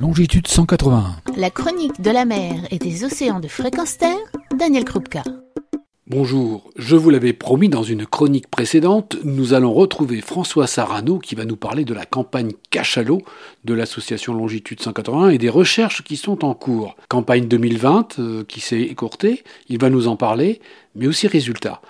longitude 181. La chronique de la mer et des océans de fréquence terre, Daniel Krupka. Bonjour, je vous l'avais promis dans une chronique précédente, nous allons retrouver François Sarano qui va nous parler de la campagne Cachalot de l'association Longitude 181 et des recherches qui sont en cours. Campagne 2020 euh, qui s'est écourtée, il va nous en parler, mais aussi résultats.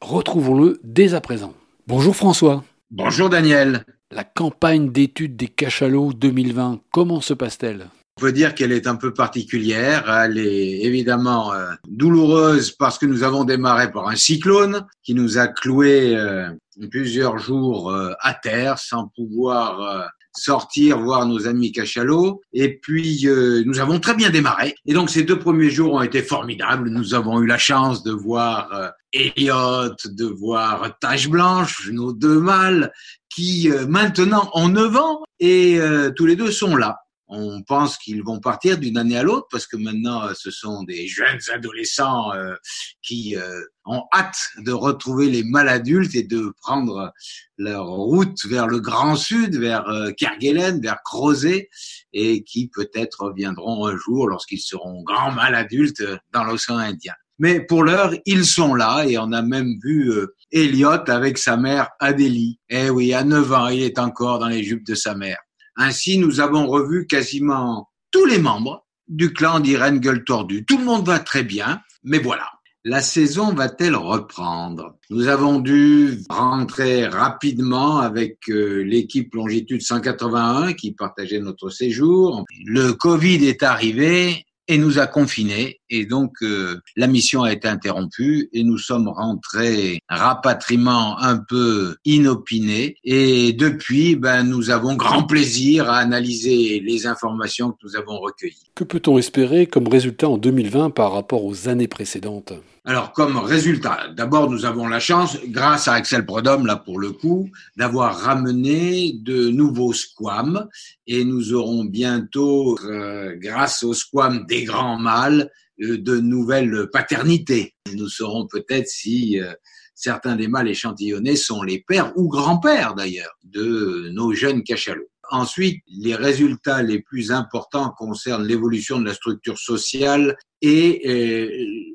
Retrouvons-le dès à présent. Bonjour François. Bonjour Daniel. La campagne d'études des cachalots 2020, comment se passe-t-elle? On peut dire qu'elle est un peu particulière. Elle est évidemment euh, douloureuse parce que nous avons démarré par un cyclone qui nous a cloué euh, plusieurs jours euh, à terre sans pouvoir sortir voir nos amis cachalots. Et puis, nous avons très bien démarré. Et donc, ces deux premiers jours ont été formidables. Nous avons eu la chance de voir Elliot, de voir Tache Blanche, nos deux mâles, qui maintenant ont 9 ans et tous les deux sont là. On pense qu'ils vont partir d'une année à l'autre parce que maintenant ce sont des jeunes adolescents euh, qui euh, ont hâte de retrouver les mâles adultes et de prendre leur route vers le Grand Sud, vers euh, Kerguelen, vers Crozet et qui peut-être reviendront un jour lorsqu'ils seront grands mâles adultes dans l'océan Indien. Mais pour l'heure, ils sont là et on a même vu Elliot avec sa mère Adélie. Eh oui, à 9 ans, il est encore dans les jupes de sa mère. Ainsi, nous avons revu quasiment tous les membres du clan d'Irène Gueule Tordue. Tout le monde va très bien, mais voilà. La saison va-t-elle reprendre? Nous avons dû rentrer rapidement avec euh, l'équipe Longitude 181 qui partageait notre séjour. Le Covid est arrivé et nous a confinés. Et donc euh, la mission a été interrompue et nous sommes rentrés rapatriement un peu inopiné et depuis ben nous avons grand plaisir à analyser les informations que nous avons recueillies. Que peut-on espérer comme résultat en 2020 par rapport aux années précédentes? Alors, comme résultat, d'abord, nous avons la chance, grâce à Axel Prodhomme, là pour le coup, d'avoir ramené de nouveaux squams et nous aurons bientôt, euh, grâce aux squams des grands mâles, euh, de nouvelles paternités. Nous saurons peut-être si euh, certains des mâles échantillonnés sont les pères ou grands-pères d'ailleurs de nos jeunes cachalots. Ensuite, les résultats les plus importants concernent l'évolution de la structure sociale et euh,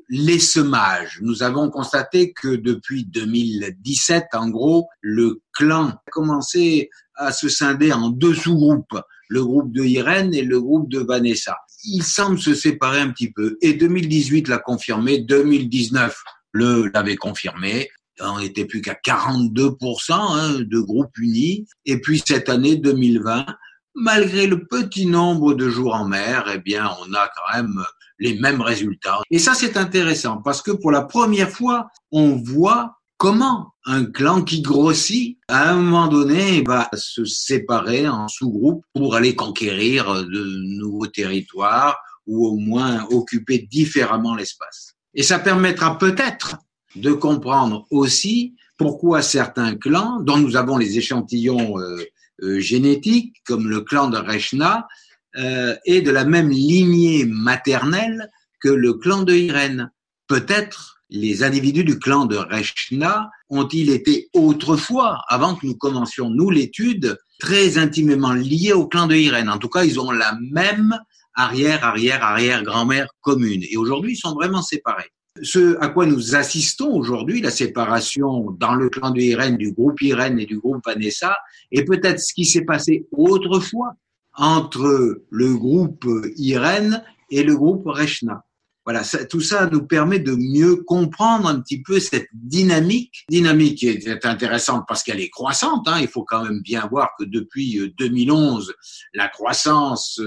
les semages. Nous avons constaté que depuis 2017, en gros, le clan a commencé à se scinder en deux sous-groupes, le groupe de Irène et le groupe de Vanessa. Il semble se séparer un petit peu et 2018 l'a confirmé, 2019 le l'avait confirmé on n'était plus qu'à 42% hein, de groupes unis. Et puis cette année 2020, malgré le petit nombre de jours en mer, eh bien, on a quand même les mêmes résultats. Et ça, c'est intéressant parce que pour la première fois, on voit comment un clan qui grossit, à un moment donné, va se séparer en sous-groupes pour aller conquérir de nouveaux territoires ou au moins occuper différemment l'espace. Et ça permettra peut-être de comprendre aussi pourquoi certains clans, dont nous avons les échantillons euh, euh, génétiques, comme le clan de Rechna, euh, est de la même lignée maternelle que le clan de Irène. Peut-être les individus du clan de Rechna ont-ils été autrefois, avant que nous commencions, nous, l'étude, très intimement liés au clan de Irène. En tout cas, ils ont la même arrière, arrière, arrière grand-mère commune. Et aujourd'hui, ils sont vraiment séparés ce à quoi nous assistons aujourd'hui, la séparation dans le clan de Irène du groupe Irène et du groupe Vanessa, est peut-être ce qui s'est passé autrefois entre le groupe Irène et le groupe Rechna. Voilà, tout ça nous permet de mieux comprendre un petit peu cette dynamique, dynamique qui est intéressante parce qu'elle est croissante. Hein. Il faut quand même bien voir que depuis 2011, la croissance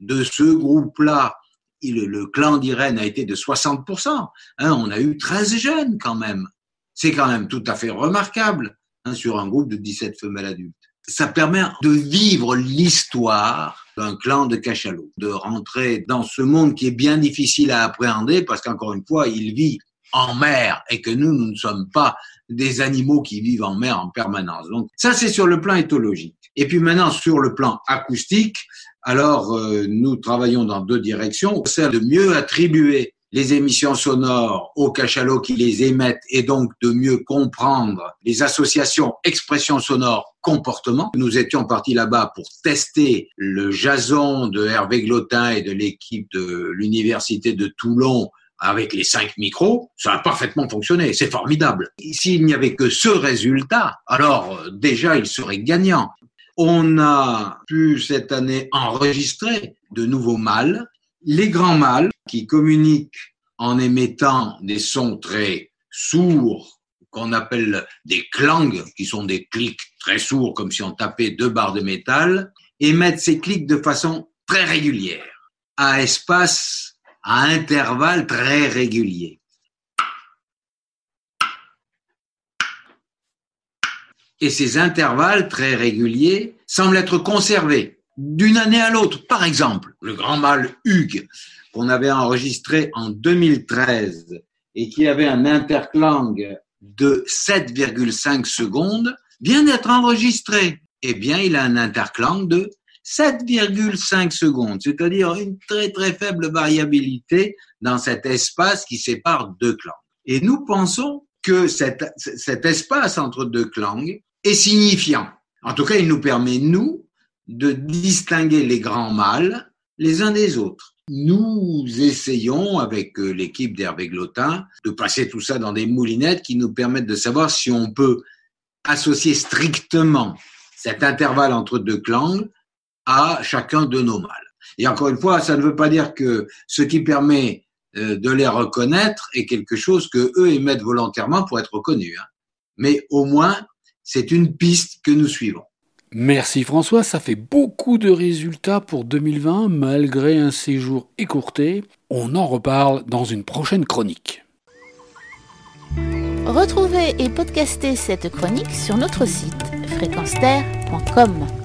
de ce groupe-là le clan d'Irène a été de 60%. Hein, on a eu 13 jeunes quand même. C'est quand même tout à fait remarquable hein, sur un groupe de 17 femelles adultes. Ça permet de vivre l'histoire d'un clan de cachalots, de rentrer dans ce monde qui est bien difficile à appréhender parce qu'encore une fois, il vit en mer et que nous, nous ne sommes pas des animaux qui vivent en mer en permanence. Donc ça, c'est sur le plan éthologique. Et puis maintenant, sur le plan acoustique, alors euh, nous travaillons dans deux directions. C'est de mieux attribuer les émissions sonores au cachalot qui les émettent et donc de mieux comprendre les associations expression sonore comportement. Nous étions partis là-bas pour tester le jason de Hervé Glotin et de l'équipe de l'université de Toulon avec les cinq micros, ça a parfaitement fonctionné. C'est formidable. S'il n'y avait que ce résultat, alors euh, déjà il serait gagnant. On a pu cette année enregistrer de nouveaux mâles. Les grands mâles qui communiquent en émettant des sons très sourds, qu'on appelle des clangs, qui sont des clics très sourds, comme si on tapait deux barres de métal, émettent ces clics de façon très régulière, à espace, à intervalles très réguliers. Et ces intervalles très réguliers semblent être conservés d'une année à l'autre. Par exemple, le grand mâle Hugues, qu'on avait enregistré en 2013 et qui avait un interclang de 7,5 secondes, vient d'être enregistré. Eh bien, il a un interclang de 7,5 secondes, c'est-à-dire une très très faible variabilité dans cet espace qui sépare deux clangs. Et nous pensons que cet, espace entre deux clangs est signifiant. En tout cas, il nous permet, nous, de distinguer les grands mâles les uns des autres. Nous essayons, avec euh, l'équipe d'Hervé Glotin, de passer tout ça dans des moulinettes qui nous permettent de savoir si on peut associer strictement cet intervalle entre deux clangs à chacun de nos mâles. Et encore une fois, ça ne veut pas dire que ce qui permet euh, de les reconnaître est quelque chose que eux émettent volontairement pour être reconnus. Hein. Mais au moins, c'est une piste que nous suivons. Merci François, ça fait beaucoup de résultats pour 2020 malgré un séjour écourté. On en reparle dans une prochaine chronique. Retrouvez et podcastez cette chronique sur notre site fréquenceterre.com.